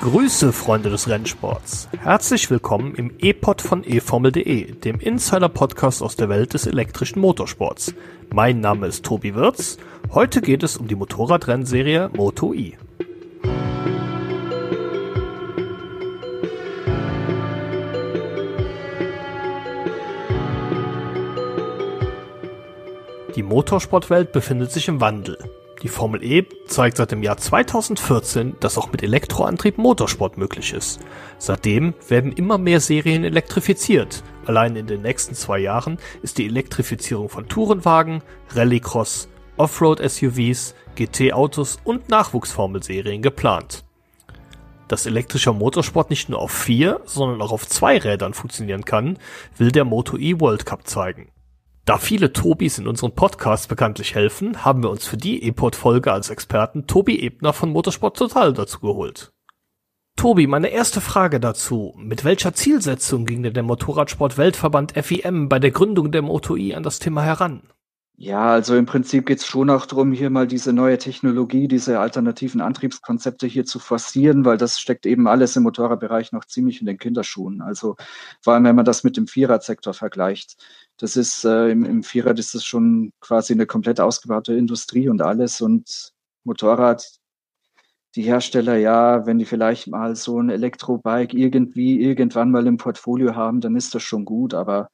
Grüße, Freunde des Rennsports. Herzlich willkommen im E-Pod von eFormel.de, dem Insider-Podcast aus der Welt des elektrischen Motorsports. Mein Name ist Tobi Wirz. Heute geht es um die Motorradrennserie Moto E. Die Motorsportwelt befindet sich im Wandel. Die Formel E zeigt seit dem Jahr 2014, dass auch mit Elektroantrieb Motorsport möglich ist. Seitdem werden immer mehr Serien elektrifiziert. Allein in den nächsten zwei Jahren ist die Elektrifizierung von Tourenwagen, Rallycross, Offroad-SUVs, GT-Autos und Nachwuchsformelserien geplant. Dass elektrischer Motorsport nicht nur auf vier, sondern auch auf zwei Rädern funktionieren kann, will der Moto E World Cup zeigen. Da viele Tobis in unserem Podcast bekanntlich helfen, haben wir uns für die E-Pod-Folge als Experten Tobi Ebner von Motorsport Total dazu geholt. Tobi, meine erste Frage dazu. Mit welcher Zielsetzung ging denn der Motorradsport-Weltverband FIM bei der Gründung der MotoI an das Thema heran? Ja, also im Prinzip geht es schon auch darum, hier mal diese neue Technologie, diese alternativen Antriebskonzepte hier zu forcieren, weil das steckt eben alles im Motorradbereich noch ziemlich in den Kinderschuhen. Also vor allem, wenn man das mit dem Vierradsektor vergleicht. Das ist äh, im, im ist das schon quasi eine komplett ausgebaute Industrie und alles. Und Motorrad, die Hersteller, ja, wenn die vielleicht mal so ein Elektrobike irgendwie irgendwann mal im Portfolio haben, dann ist das schon gut. Aber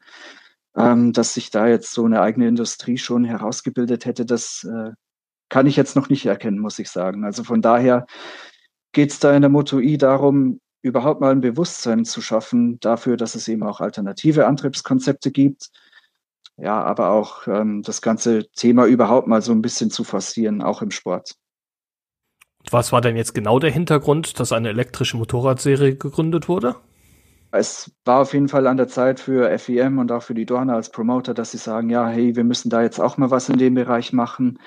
ähm, dass sich da jetzt so eine eigene Industrie schon herausgebildet hätte, das äh, kann ich jetzt noch nicht erkennen, muss ich sagen. Also von daher geht es da in der Moto I darum, überhaupt mal ein Bewusstsein zu schaffen dafür, dass es eben auch alternative Antriebskonzepte gibt ja, aber auch ähm, das ganze Thema überhaupt mal so ein bisschen zu forcieren, auch im Sport. Was war denn jetzt genau der Hintergrund, dass eine elektrische Motorradserie gegründet wurde? Es war auf jeden Fall an der Zeit für FEM und auch für die Dorna als Promoter, dass sie sagen, ja, hey, wir müssen da jetzt auch mal was in dem Bereich machen.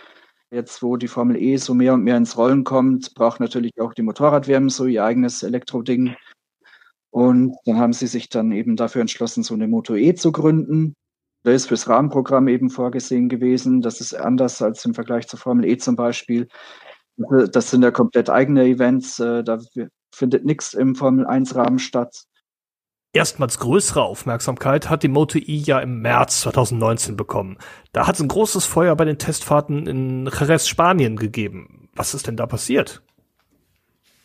Jetzt, wo die Formel E so mehr und mehr ins Rollen kommt, braucht natürlich auch die Motorradwärme so ihr eigenes Elektroding. Und dann haben sie sich dann eben dafür entschlossen, so eine Moto E zu gründen. Da ist fürs Rahmenprogramm eben vorgesehen gewesen. Das ist anders als im Vergleich zur Formel E zum Beispiel. Das sind ja komplett eigene Events. Äh, da findet nichts im Formel 1 Rahmen statt. Erstmals größere Aufmerksamkeit hat die Moto E ja im März 2019 bekommen. Da hat es ein großes Feuer bei den Testfahrten in Jerez, Spanien gegeben. Was ist denn da passiert?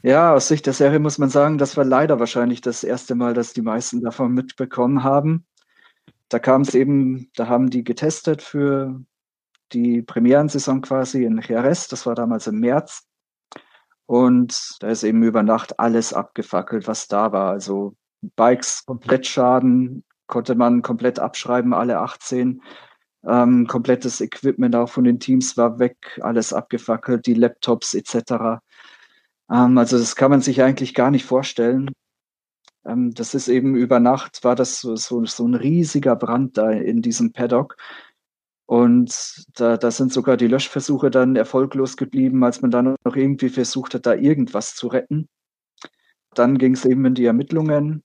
Ja, aus Sicht der Serie muss man sagen, das war leider wahrscheinlich das erste Mal, dass die meisten davon mitbekommen haben da kam es eben, da haben die getestet für die Premierensaison quasi in Jerez, das war damals im März. Und da ist eben über Nacht alles abgefackelt, was da war. Also Bikes komplett Schaden, konnte man komplett abschreiben, alle 18. Ähm, komplettes Equipment auch von den Teams war weg, alles abgefackelt, die Laptops etc. Ähm, also das kann man sich eigentlich gar nicht vorstellen. Ähm, das ist eben über Nacht war das so, so, so ein riesiger Brand da in diesem Paddock. Und da, da sind sogar die Löschversuche dann erfolglos geblieben, als man dann noch irgendwie versucht hat, da irgendwas zu retten. Dann ging es eben in die Ermittlungen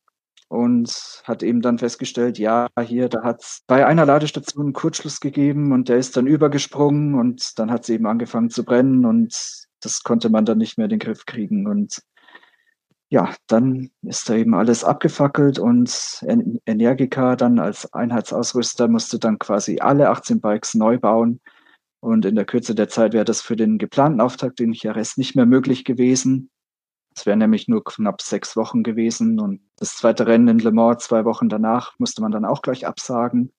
und hat eben dann festgestellt, ja, hier, da hat es bei einer Ladestation einen Kurzschluss gegeben und der ist dann übergesprungen und dann hat es eben angefangen zu brennen und das konnte man dann nicht mehr in den Griff kriegen. Und ja, dann ist da eben alles abgefackelt und Energica dann als Einheitsausrüster musste dann quasi alle 18 Bikes neu bauen. Und in der Kürze der Zeit wäre das für den geplanten Auftakt in Jerez nicht mehr möglich gewesen. Es wären nämlich nur knapp sechs Wochen gewesen und das zweite Rennen in Le Mans zwei Wochen danach musste man dann auch gleich absagen.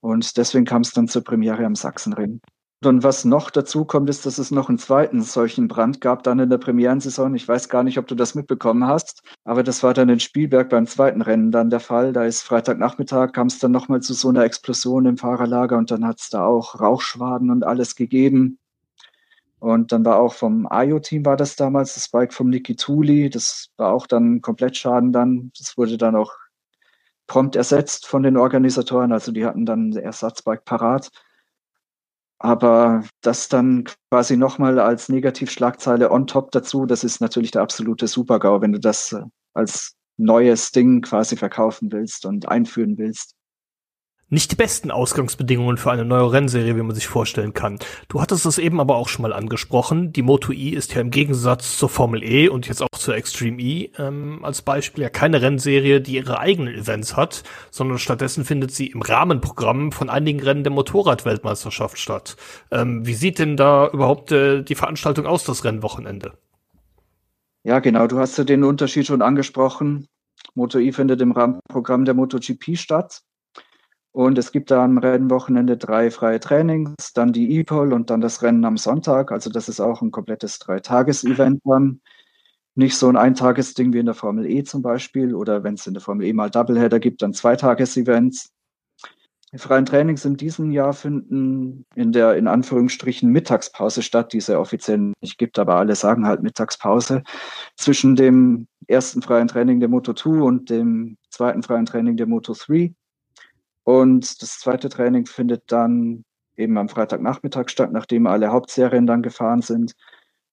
Und deswegen kam es dann zur Premiere am Sachsenring. Und was noch dazu kommt, ist, dass es noch einen zweiten solchen Brand gab dann in der Premierensaison. Ich weiß gar nicht, ob du das mitbekommen hast, aber das war dann in Spielberg beim zweiten Rennen dann der Fall. Da ist Freitagnachmittag, kam es dann nochmal zu so einer Explosion im Fahrerlager und dann hat es da auch Rauchschwaden und alles gegeben. Und dann war auch vom Ayo-Team war das damals, das Bike vom Niki Tuli, das war auch dann komplett Schaden dann. Das wurde dann auch prompt ersetzt von den Organisatoren, also die hatten dann ein Ersatzbike parat. Aber das dann quasi nochmal als Negativschlagzeile on top dazu, das ist natürlich der absolute Supergau, wenn du das äh, als neues Ding quasi verkaufen willst und einführen willst. Nicht die besten Ausgangsbedingungen für eine neue Rennserie, wie man sich vorstellen kann. Du hattest es eben aber auch schon mal angesprochen. Die Moto E ist ja im Gegensatz zur Formel E und jetzt auch zur Extreme E ähm, als Beispiel ja keine Rennserie, die ihre eigenen Events hat, sondern stattdessen findet sie im Rahmenprogramm von einigen Rennen der Motorradweltmeisterschaft statt. Ähm, wie sieht denn da überhaupt äh, die Veranstaltung aus, das Rennwochenende? Ja, genau. Du hast ja den Unterschied schon angesprochen. Moto E findet im Rahmenprogramm der MotoGP statt. Und es gibt da am Rennwochenende drei freie Trainings, dann die E-Pole und dann das Rennen am Sonntag. Also das ist auch ein komplettes Dreitages-Event dann. Nicht so ein Eintagesding wie in der Formel E zum Beispiel oder wenn es in der Formel E mal Doubleheader gibt, dann Zweitages-Events. Die freien Trainings in diesem Jahr finden in der in Anführungsstrichen Mittagspause statt, die es ja offiziell nicht gibt, aber alle sagen halt Mittagspause zwischen dem ersten freien Training der Moto 2 und dem zweiten freien Training der Moto 3. Und das zweite Training findet dann eben am Freitagnachmittag statt, nachdem alle Hauptserien dann gefahren sind.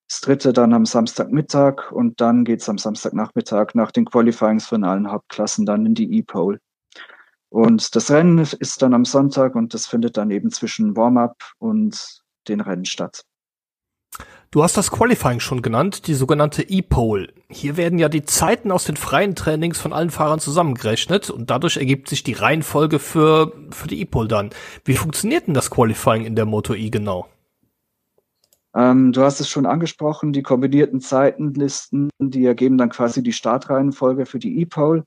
Das dritte dann am Samstagmittag und dann geht es am Samstagnachmittag nach den Qualifyings von allen Hauptklassen dann in die E-Pole. Und das Rennen ist dann am Sonntag und das findet dann eben zwischen Warm-up und den Rennen statt. Du hast das Qualifying schon genannt, die sogenannte E-Pole. Hier werden ja die Zeiten aus den freien Trainings von allen Fahrern zusammengerechnet und dadurch ergibt sich die Reihenfolge für, für die E-Pole dann. Wie funktioniert denn das Qualifying in der Moto E genau? Ähm, du hast es schon angesprochen, die kombinierten Zeitenlisten, die ergeben dann quasi die Startreihenfolge für die E-Pole.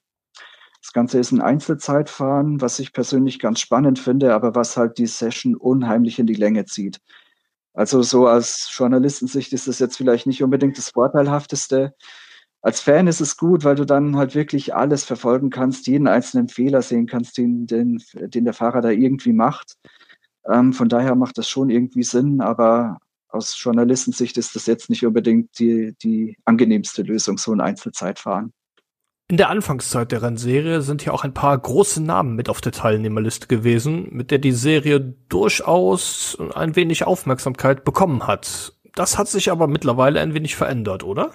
Das Ganze ist ein Einzelzeitfahren, was ich persönlich ganz spannend finde, aber was halt die Session unheimlich in die Länge zieht. Also so als Journalistensicht ist das jetzt vielleicht nicht unbedingt das Vorteilhafteste. Als Fan ist es gut, weil du dann halt wirklich alles verfolgen kannst, jeden einzelnen Fehler sehen kannst, den, den, den der Fahrer da irgendwie macht. Ähm, von daher macht das schon irgendwie Sinn, aber aus Journalistensicht ist das jetzt nicht unbedingt die, die angenehmste Lösung, so ein Einzelzeitfahren. In der Anfangszeit der Rennserie sind ja auch ein paar große Namen mit auf der Teilnehmerliste gewesen, mit der die Serie durchaus ein wenig Aufmerksamkeit bekommen hat. Das hat sich aber mittlerweile ein wenig verändert, oder?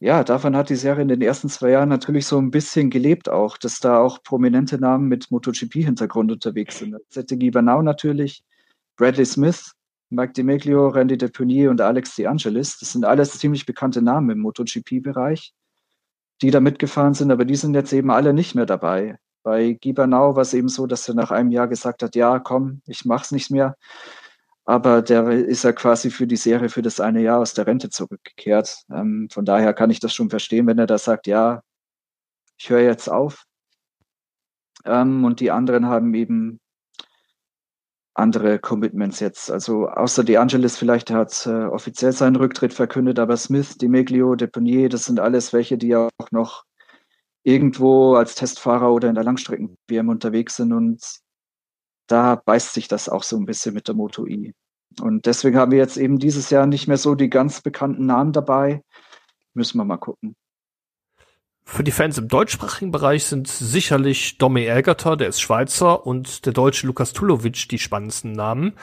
Ja, davon hat die Serie in den ersten zwei Jahren natürlich so ein bisschen gelebt auch, dass da auch prominente Namen mit MotoGP-Hintergrund unterwegs sind. Sette Gibernau natürlich, Bradley Smith, Mike DiMeglio, Randy DePunier und Alex De Angelis. Das sind alles ziemlich bekannte Namen im MotoGP-Bereich die da mitgefahren sind, aber die sind jetzt eben alle nicht mehr dabei. Bei Gibernau war es eben so, dass er nach einem Jahr gesagt hat, ja, komm, ich mach's nicht mehr. Aber der ist ja quasi für die Serie für das eine Jahr aus der Rente zurückgekehrt. Ähm, von daher kann ich das schon verstehen, wenn er da sagt, ja, ich höre jetzt auf. Ähm, und die anderen haben eben andere Commitments jetzt. Also außer De Angelis vielleicht hat äh, offiziell seinen Rücktritt verkündet, aber Smith, DiMeglio, Deponier, das sind alles welche, die ja auch noch irgendwo als Testfahrer oder in der Langstrecken-WM unterwegs sind und da beißt sich das auch so ein bisschen mit der Moto E. Und deswegen haben wir jetzt eben dieses Jahr nicht mehr so die ganz bekannten Namen dabei. Müssen wir mal gucken. Für die Fans im deutschsprachigen Bereich sind sicherlich Domi Elgerter, der ist Schweizer, und der deutsche Lukas Tulovic die spannendsten Namen.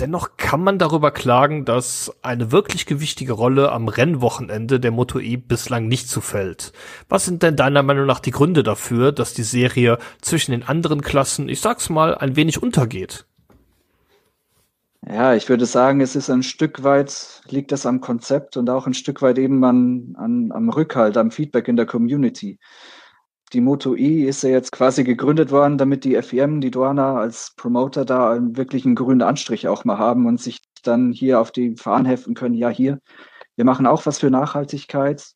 Dennoch kann man darüber klagen, dass eine wirklich gewichtige Rolle am Rennwochenende der Moto E bislang nicht zufällt. Was sind denn deiner Meinung nach die Gründe dafür, dass die Serie zwischen den anderen Klassen, ich sag's mal, ein wenig untergeht? Ja, ich würde sagen, es ist ein Stück weit, liegt das am Konzept und auch ein Stück weit eben an, an, am Rückhalt, am Feedback in der Community. Die Moto E ist ja jetzt quasi gegründet worden, damit die FEM, die Duana als Promoter da einen grünen Anstrich auch mal haben und sich dann hier auf die Fahnen heften können. Ja, hier, wir machen auch was für Nachhaltigkeit.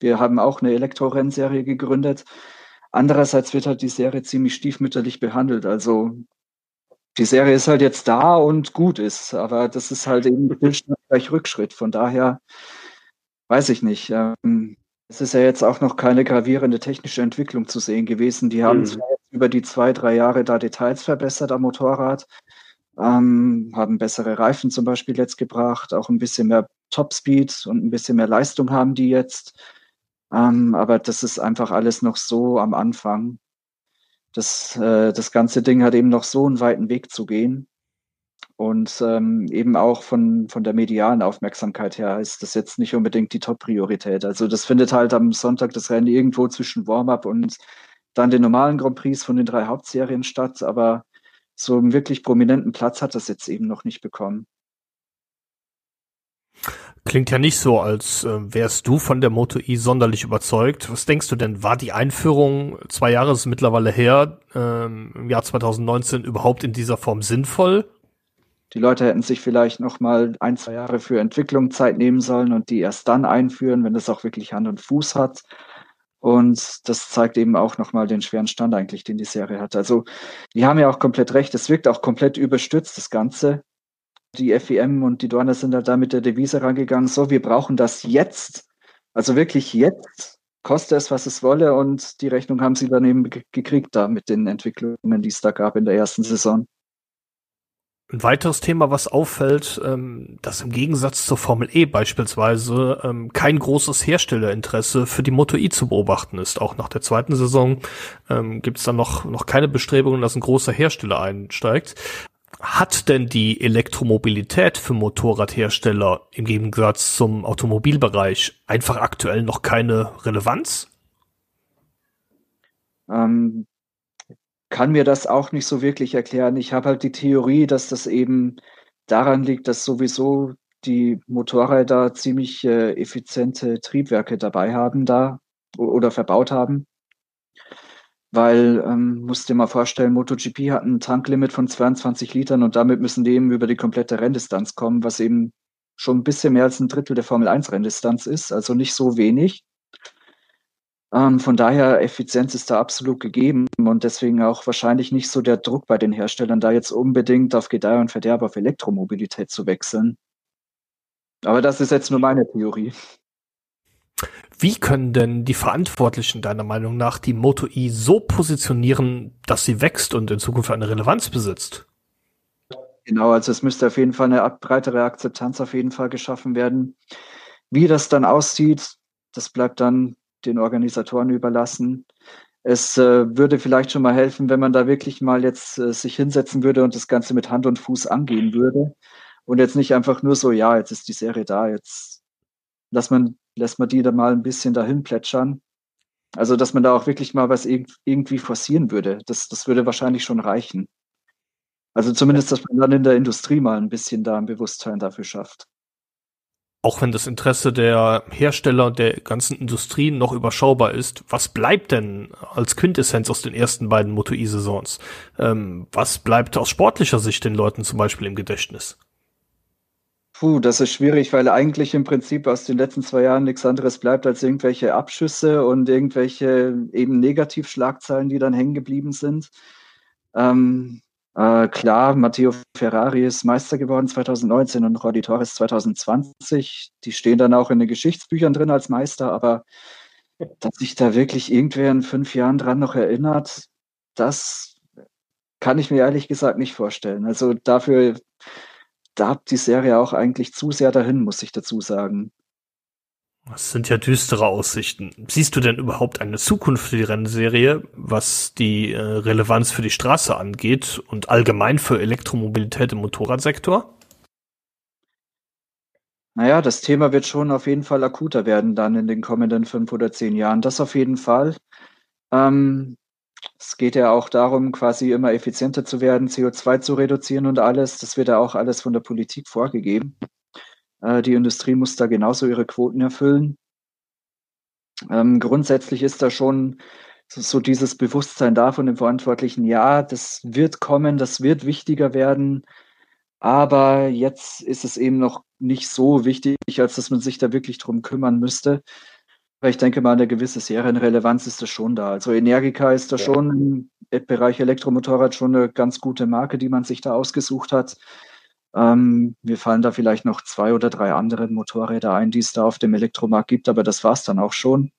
Wir haben auch eine Elektrorennserie gegründet. Andererseits wird halt die Serie ziemlich stiefmütterlich behandelt. Also die Serie ist halt jetzt da und gut ist, aber das ist halt eben gleich Rückschritt. Von daher weiß ich nicht. Ähm, es ist ja jetzt auch noch keine gravierende technische Entwicklung zu sehen gewesen. Die haben mhm. zwar über die zwei, drei Jahre da Details verbessert am Motorrad, ähm, haben bessere Reifen zum Beispiel jetzt gebracht, auch ein bisschen mehr Topspeed und ein bisschen mehr Leistung haben die jetzt. Ähm, aber das ist einfach alles noch so am Anfang das, äh, das ganze Ding hat eben noch so einen weiten Weg zu gehen. Und ähm, eben auch von, von der medialen Aufmerksamkeit her ist das jetzt nicht unbedingt die Top-Priorität. Also das findet halt am Sonntag das Rennen irgendwo zwischen Warm-up und dann den normalen Grand Prix von den drei Hauptserien statt, aber so einen wirklich prominenten Platz hat das jetzt eben noch nicht bekommen. Klingt ja nicht so, als äh, wärst du von der Moto E sonderlich überzeugt. Was denkst du denn, war die Einführung, zwei Jahre ist mittlerweile her, ähm, im Jahr 2019 überhaupt in dieser Form sinnvoll? Die Leute hätten sich vielleicht noch mal ein, zwei Jahre für Entwicklung Zeit nehmen sollen und die erst dann einführen, wenn das auch wirklich Hand und Fuß hat. Und das zeigt eben auch nochmal den schweren Stand eigentlich, den die Serie hat. Also, die haben ja auch komplett recht. Es wirkt auch komplett überstürzt, das Ganze. Die FEM und die Dorner sind halt da mit der Devise rangegangen, so, wir brauchen das jetzt. Also wirklich jetzt, koste es, was es wolle. Und die Rechnung haben sie dann eben gekriegt da mit den Entwicklungen, die es da gab in der ersten Saison. Ein weiteres Thema, was auffällt, ähm, dass im Gegensatz zur Formel E beispielsweise ähm, kein großes Herstellerinteresse für die Moto E zu beobachten ist. Auch nach der zweiten Saison ähm, gibt es dann noch, noch keine Bestrebungen, dass ein großer Hersteller einsteigt. Hat denn die Elektromobilität für Motorradhersteller im Gegensatz zum Automobilbereich einfach aktuell noch keine Relevanz? Ähm, kann mir das auch nicht so wirklich erklären. Ich habe halt die Theorie, dass das eben daran liegt, dass sowieso die Motorräder ziemlich äh, effiziente Triebwerke dabei haben da oder verbaut haben. Weil, ähm, musst dir mal vorstellen, MotoGP hat ein Tanklimit von 22 Litern und damit müssen die eben über die komplette Renndistanz kommen, was eben schon ein bisschen mehr als ein Drittel der Formel 1 Renndistanz ist, also nicht so wenig. Ähm, von daher, Effizienz ist da absolut gegeben und deswegen auch wahrscheinlich nicht so der Druck bei den Herstellern, da jetzt unbedingt auf Gedeih und Verderb auf Elektromobilität zu wechseln. Aber das ist jetzt nur meine Theorie. Wie können denn die Verantwortlichen deiner Meinung nach die Moto E so positionieren, dass sie wächst und in Zukunft eine Relevanz besitzt? Genau, also es müsste auf jeden Fall eine breitere Akzeptanz auf jeden Fall geschaffen werden. Wie das dann aussieht, das bleibt dann den Organisatoren überlassen. Es äh, würde vielleicht schon mal helfen, wenn man da wirklich mal jetzt äh, sich hinsetzen würde und das Ganze mit Hand und Fuß angehen würde. Und jetzt nicht einfach nur so, ja, jetzt ist die Serie da, jetzt lässt man, lässt man die da mal ein bisschen dahin plätschern. Also, dass man da auch wirklich mal was irgendwie forcieren würde. Das, das würde wahrscheinlich schon reichen. Also zumindest, dass man dann in der Industrie mal ein bisschen da ein Bewusstsein dafür schafft auch wenn das Interesse der Hersteller und der ganzen Industrie noch überschaubar ist, was bleibt denn als Quintessenz aus den ersten beiden Moto E-Saisons? Ähm, was bleibt aus sportlicher Sicht den Leuten zum Beispiel im Gedächtnis? Puh, das ist schwierig, weil eigentlich im Prinzip aus den letzten zwei Jahren nichts anderes bleibt als irgendwelche Abschüsse und irgendwelche eben Negativschlagzeilen, die dann hängen geblieben sind. Ähm, äh, klar, Matteo Ferrari ist Meister geworden 2019 und Rodi Torres 2020. Die stehen dann auch in den Geschichtsbüchern drin als Meister, aber dass sich da wirklich irgendwer in fünf Jahren dran noch erinnert, das kann ich mir ehrlich gesagt nicht vorstellen. Also dafür da die Serie auch eigentlich zu sehr dahin, muss ich dazu sagen. Das sind ja düstere Aussichten. Siehst du denn überhaupt eine Zukunft für die Rennserie, was die äh, Relevanz für die Straße angeht und allgemein für Elektromobilität im Motorradsektor? Naja, das Thema wird schon auf jeden Fall akuter werden dann in den kommenden fünf oder zehn Jahren. Das auf jeden Fall. Ähm, es geht ja auch darum, quasi immer effizienter zu werden, CO2 zu reduzieren und alles. Das wird ja auch alles von der Politik vorgegeben. Äh, die Industrie muss da genauso ihre Quoten erfüllen. Ähm, grundsätzlich ist da schon so dieses Bewusstsein da von den Verantwortlichen, ja, das wird kommen, das wird wichtiger werden, aber jetzt ist es eben noch nicht so wichtig, als dass man sich da wirklich drum kümmern müsste. Ich denke mal, eine gewisse Serienrelevanz ist das schon da. Also Energica ist da ja. schon im Bereich Elektromotorrad schon eine ganz gute Marke, die man sich da ausgesucht hat. Ähm, mir fallen da vielleicht noch zwei oder drei andere Motorräder ein, die es da auf dem Elektromarkt gibt, aber das war es dann auch schon.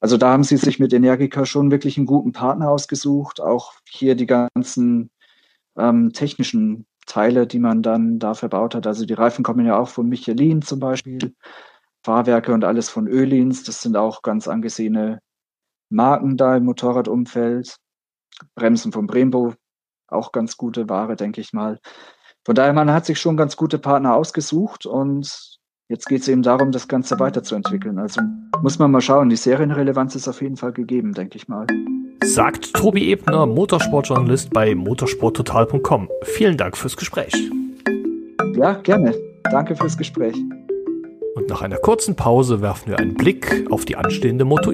Also da haben sie sich mit Energica schon wirklich einen guten Partner ausgesucht. Auch hier die ganzen ähm, technischen Teile, die man dann da verbaut hat. Also die Reifen kommen ja auch von Michelin zum Beispiel. Fahrwerke und alles von Ölins. Das sind auch ganz angesehene Marken da im Motorradumfeld. Bremsen von Brembo, auch ganz gute Ware, denke ich mal. Von daher, man hat sich schon ganz gute Partner ausgesucht und jetzt geht es eben darum, das Ganze weiterzuentwickeln. Also muss man mal schauen. Die Serienrelevanz ist auf jeden Fall gegeben, denke ich mal. Sagt Tobi Ebner, Motorsportjournalist bei motorsporttotal.com. Vielen Dank fürs Gespräch. Ja, gerne. Danke fürs Gespräch. Nach einer kurzen Pause werfen wir einen Blick auf die anstehende Moto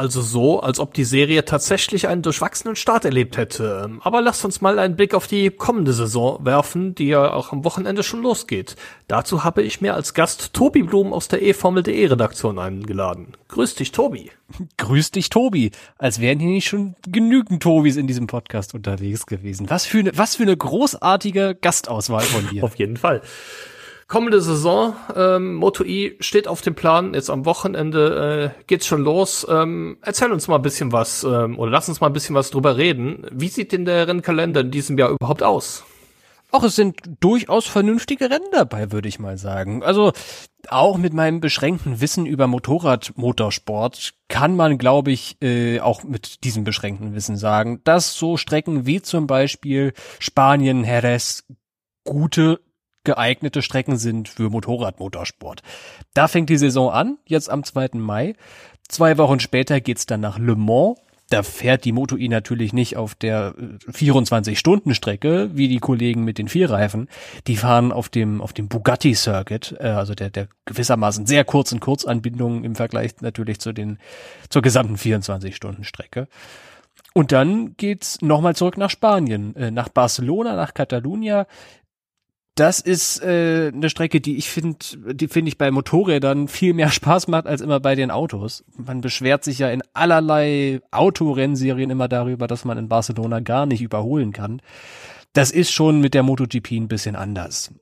also so, als ob die Serie tatsächlich einen durchwachsenen Start erlebt hätte. Aber lasst uns mal einen Blick auf die kommende Saison werfen, die ja auch am Wochenende schon losgeht. Dazu habe ich mir als Gast Tobi Blum aus der eFormel.de Redaktion eingeladen. Grüß dich, Tobi. Grüß dich, Tobi. Als wären hier nicht schon genügend Tobis in diesem Podcast unterwegs gewesen. Was für eine, was für eine großartige Gastauswahl von dir. auf jeden Fall. Kommende Saison, ähm, Moto E steht auf dem Plan. Jetzt am Wochenende äh, geht's schon los. Ähm, erzähl uns mal ein bisschen was ähm, oder lass uns mal ein bisschen was drüber reden. Wie sieht denn der Rennkalender in diesem Jahr überhaupt aus? Auch es sind durchaus vernünftige Rennen dabei, würde ich mal sagen. Also auch mit meinem beschränkten Wissen über Motorradmotorsport kann man, glaube ich, äh, auch mit diesem beschränkten Wissen sagen, dass so Strecken wie zum Beispiel Spanien, Jerez gute geeignete Strecken sind für Motorradmotorsport. Da fängt die Saison an, jetzt am 2. Mai. Zwei Wochen später geht's dann nach Le Mans. Da fährt die Moto E natürlich nicht auf der 24-Stunden-Strecke, äh, wie die Kollegen mit den Vierreifen. Die fahren auf dem, auf dem Bugatti Circuit, äh, also der, der gewissermaßen sehr kurzen Kurzanbindungen im Vergleich natürlich zu den, zur gesamten 24-Stunden-Strecke. Und dann geht's nochmal zurück nach Spanien, äh, nach Barcelona, nach Catalunya das ist äh, eine Strecke, die ich finde, die finde ich bei Motorrädern viel mehr Spaß macht als immer bei den Autos. Man beschwert sich ja in allerlei Autorennserien immer darüber, dass man in Barcelona gar nicht überholen kann. Das ist schon mit der MotoGP ein bisschen anders.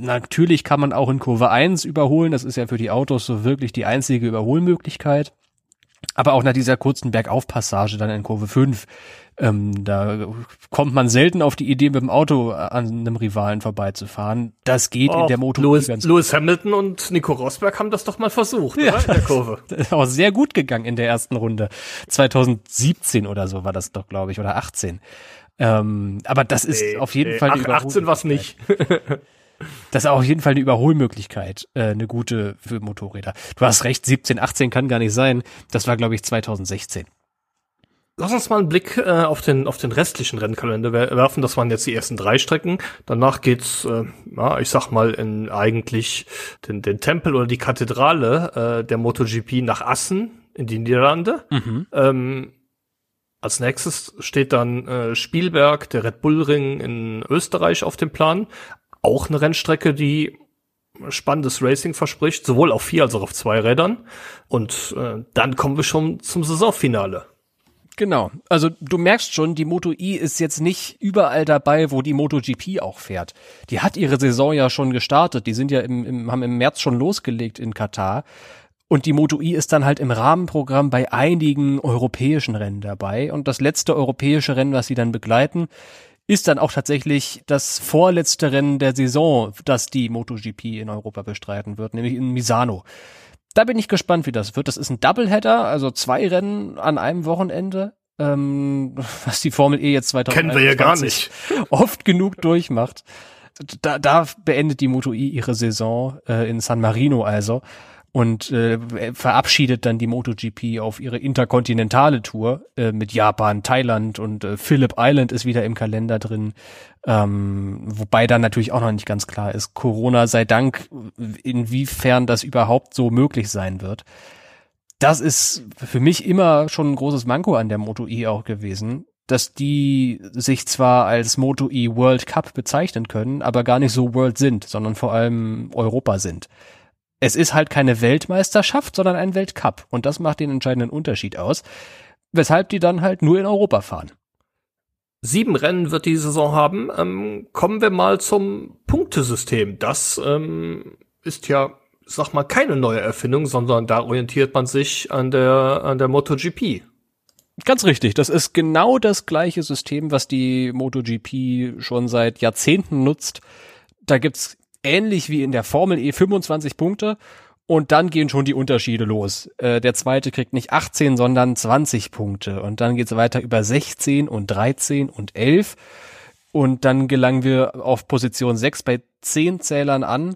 Natürlich kann man auch in Kurve 1 überholen, das ist ja für die Autos so wirklich die einzige Überholmöglichkeit. Aber auch nach dieser kurzen Bergaufpassage dann in Kurve 5 ähm, da kommt man selten auf die Idee, mit dem Auto an einem Rivalen vorbeizufahren. Das geht oh, in der Moto Lewis, ganz Lewis Hamilton und Nico Rosberg haben das doch mal versucht, ja, oder? In der Kurve. Das ist auch sehr gut gegangen in der ersten Runde. 2017 oder so war das doch, glaube ich, oder 18. Ähm, aber das ist nee, auf jeden nee, Fall eine 18 was nicht. Das ist auf jeden Fall eine Überholmöglichkeit, äh, eine gute für Motorräder. Du hast recht, 17, 18 kann gar nicht sein. Das war, glaube ich, 2016. Lass uns mal einen Blick äh, auf den auf den restlichen Rennkalender werfen. Das waren jetzt die ersten drei Strecken. Danach geht's, äh, ja, ich sag mal, in eigentlich den, den Tempel oder die Kathedrale äh, der MotoGP nach Assen in die Niederlande. Mhm. Ähm, als nächstes steht dann äh, Spielberg, der Red Bull Ring in Österreich auf dem Plan. Auch eine Rennstrecke, die spannendes Racing verspricht, sowohl auf vier als auch auf zwei Rädern. Und äh, dann kommen wir schon zum Saisonfinale. Genau. Also du merkst schon, die Moto E ist jetzt nicht überall dabei, wo die MotoGP auch fährt. Die hat ihre Saison ja schon gestartet. Die sind ja im, im haben im März schon losgelegt in Katar. Und die Moto E ist dann halt im Rahmenprogramm bei einigen europäischen Rennen dabei. Und das letzte europäische Rennen, was sie dann begleiten, ist dann auch tatsächlich das vorletzte Rennen der Saison, das die MotoGP in Europa bestreiten wird, nämlich in Misano da bin ich gespannt, wie das wird. Das ist ein Doubleheader, also zwei Rennen an einem Wochenende, ähm, was die Formel E jetzt 2020 Kennen wir ja gar nicht. oft genug durchmacht. Da, da beendet die Moto E ihre Saison äh, in San Marino also und äh, verabschiedet dann die MotoGP auf ihre interkontinentale Tour äh, mit Japan, Thailand und äh, Phillip Island ist wieder im Kalender drin. Ähm, wobei dann natürlich auch noch nicht ganz klar ist, Corona sei Dank, inwiefern das überhaupt so möglich sein wird. Das ist für mich immer schon ein großes Manko an der Moto E auch gewesen, dass die sich zwar als Moto E World Cup bezeichnen können, aber gar nicht so World sind, sondern vor allem Europa sind es ist halt keine Weltmeisterschaft, sondern ein Weltcup. Und das macht den entscheidenden Unterschied aus, weshalb die dann halt nur in Europa fahren. Sieben Rennen wird die Saison haben. Ähm, kommen wir mal zum Punktesystem. Das ähm, ist ja, sag mal, keine neue Erfindung, sondern da orientiert man sich an der, an der MotoGP. Ganz richtig. Das ist genau das gleiche System, was die MotoGP schon seit Jahrzehnten nutzt. Da gibt's ähnlich wie in der Formel E 25 Punkte Und dann gehen schon die Unterschiede los. Äh, der zweite kriegt nicht 18, sondern 20 Punkte. Und dann geht's weiter über 16 und 13 und 11. Und dann gelangen wir auf Position 6 bei 10 Zählern an.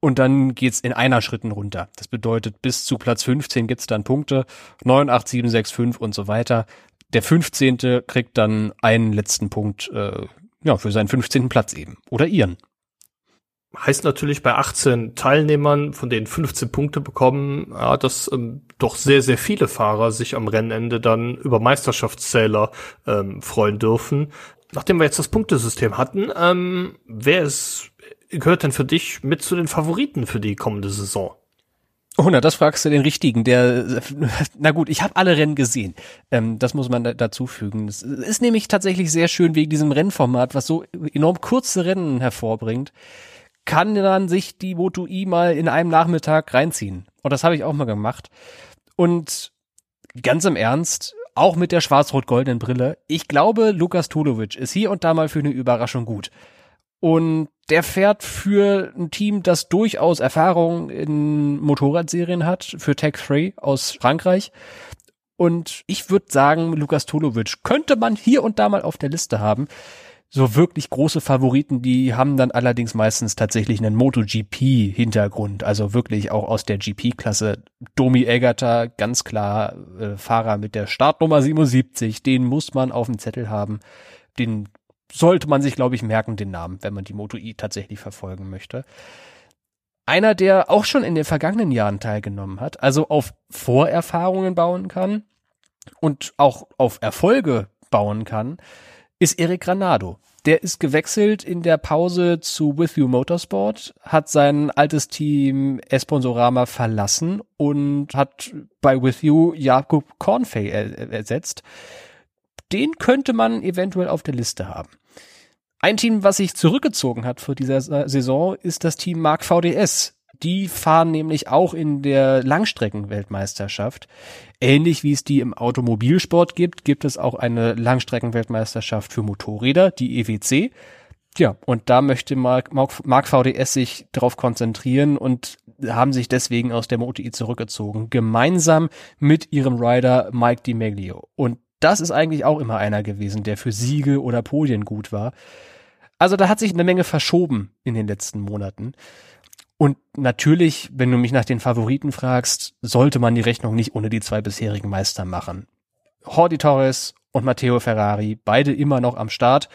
Und dann geht's in einer Schritten runter. Das bedeutet, bis zu Platz 15 gibt's dann Punkte. 9, 8, 7, 6, 5 und so weiter. Der 15. kriegt dann einen letzten Punkt äh, ja, für seinen 15. Platz eben. Oder ihren heißt natürlich bei 18 Teilnehmern, von denen 15 Punkte bekommen, ja, dass ähm, doch sehr, sehr viele Fahrer sich am Rennende dann über Meisterschaftszähler ähm, freuen dürfen. Nachdem wir jetzt das Punktesystem hatten, ähm, wer ist, gehört denn für dich mit zu den Favoriten für die kommende Saison? Oh, na, das fragst du den richtigen. Der, na gut, ich habe alle Rennen gesehen. Ähm, das muss man da, dazu fügen. Es ist nämlich tatsächlich sehr schön wegen diesem Rennformat, was so enorm kurze Rennen hervorbringt kann dann sich die Moto I mal in einem Nachmittag reinziehen. Und das habe ich auch mal gemacht. Und ganz im Ernst, auch mit der schwarz-rot-goldenen Brille, ich glaube, Lukas Tulovic ist hier und da mal für eine Überraschung gut. Und der fährt für ein Team, das durchaus Erfahrung in Motorradserien hat, für Tech 3 aus Frankreich. Und ich würde sagen, Lukas Tulovic könnte man hier und da mal auf der Liste haben so wirklich große Favoriten, die haben dann allerdings meistens tatsächlich einen MotoGP-Hintergrund, also wirklich auch aus der GP-Klasse. Domi Eggerter, ganz klar äh, Fahrer mit der Startnummer 77, den muss man auf dem Zettel haben. Den sollte man sich, glaube ich, merken, den Namen, wenn man die Moto E tatsächlich verfolgen möchte. Einer, der auch schon in den vergangenen Jahren teilgenommen hat, also auf Vorerfahrungen bauen kann und auch auf Erfolge bauen kann, ist Eric Granado. Der ist gewechselt in der Pause zu With You Motorsport, hat sein altes Team Esponsorama verlassen und hat bei With You Jakob Cornfey ersetzt. Den könnte man eventuell auf der Liste haben. Ein Team, was sich zurückgezogen hat für dieser Saison, ist das Team Mark VDS. Die fahren nämlich auch in der Langstreckenweltmeisterschaft. Ähnlich wie es die im Automobilsport gibt, gibt es auch eine Langstreckenweltmeisterschaft für Motorräder, die EWC. Ja, und da möchte Mark, VDS sich darauf konzentrieren und haben sich deswegen aus der MotoI zurückgezogen, gemeinsam mit ihrem Rider Mike DiMeglio. Und das ist eigentlich auch immer einer gewesen, der für Siege oder Podien gut war. Also da hat sich eine Menge verschoben in den letzten Monaten. Und natürlich, wenn du mich nach den Favoriten fragst, sollte man die Rechnung nicht ohne die zwei bisherigen Meister machen. Jordi Torres und Matteo Ferrari, beide immer noch am Start.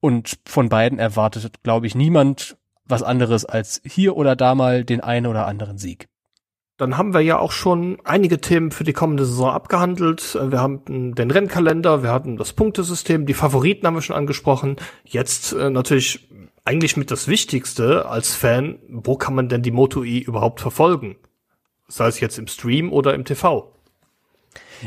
Und von beiden erwartet, glaube ich, niemand was anderes als hier oder da mal den einen oder anderen Sieg. Dann haben wir ja auch schon einige Themen für die kommende Saison abgehandelt. Wir haben den Rennkalender, wir hatten das Punktesystem, die Favoriten haben wir schon angesprochen. Jetzt äh, natürlich eigentlich mit das Wichtigste als Fan, wo kann man denn die Moto E überhaupt verfolgen? Sei es jetzt im Stream oder im TV.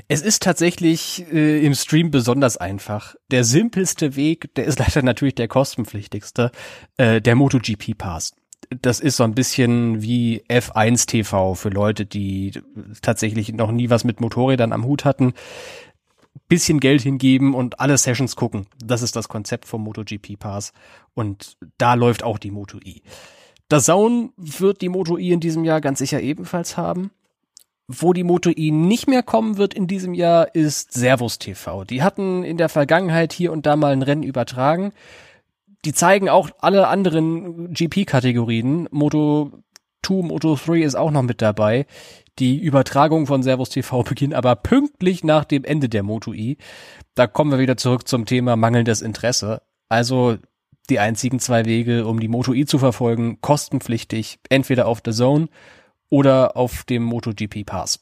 Es ist tatsächlich äh, im Stream besonders einfach. Der simpelste Weg, der ist leider natürlich der kostenpflichtigste, äh, der MotoGP Pass. Das ist so ein bisschen wie F1 TV für Leute, die tatsächlich noch nie was mit Motorrädern am Hut hatten bisschen Geld hingeben und alle Sessions gucken. Das ist das Konzept vom MotoGP Pass. Und da läuft auch die Moto E. Das Zone wird die Moto E in diesem Jahr ganz sicher ebenfalls haben. Wo die Moto E nicht mehr kommen wird in diesem Jahr ist Servus TV. Die hatten in der Vergangenheit hier und da mal ein Rennen übertragen. Die zeigen auch alle anderen GP-Kategorien. Moto 2, Moto 3 ist auch noch mit dabei. Die Übertragung von Servus TV beginnt aber pünktlich nach dem Ende der MotoI. Da kommen wir wieder zurück zum Thema mangelndes Interesse. Also die einzigen zwei Wege, um die MotoI zu verfolgen, kostenpflichtig, entweder auf The Zone oder auf dem MotoGP Pass.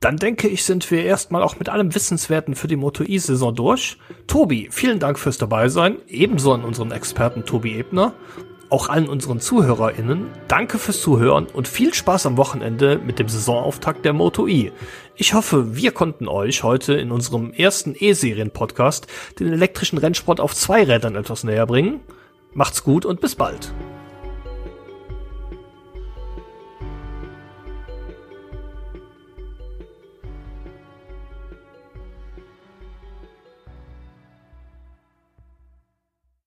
Dann denke ich, sind wir erstmal auch mit allem Wissenswerten für die MotoI-Saison durch. Tobi, vielen Dank fürs Dabeisein, ebenso an unseren Experten Tobi Ebner auch allen unseren ZuhörerInnen, danke fürs Zuhören und viel Spaß am Wochenende mit dem Saisonauftakt der Moto E. Ich hoffe, wir konnten euch heute in unserem ersten E-Serien-Podcast den elektrischen Rennsport auf zwei Rädern etwas näher bringen. Macht's gut und bis bald.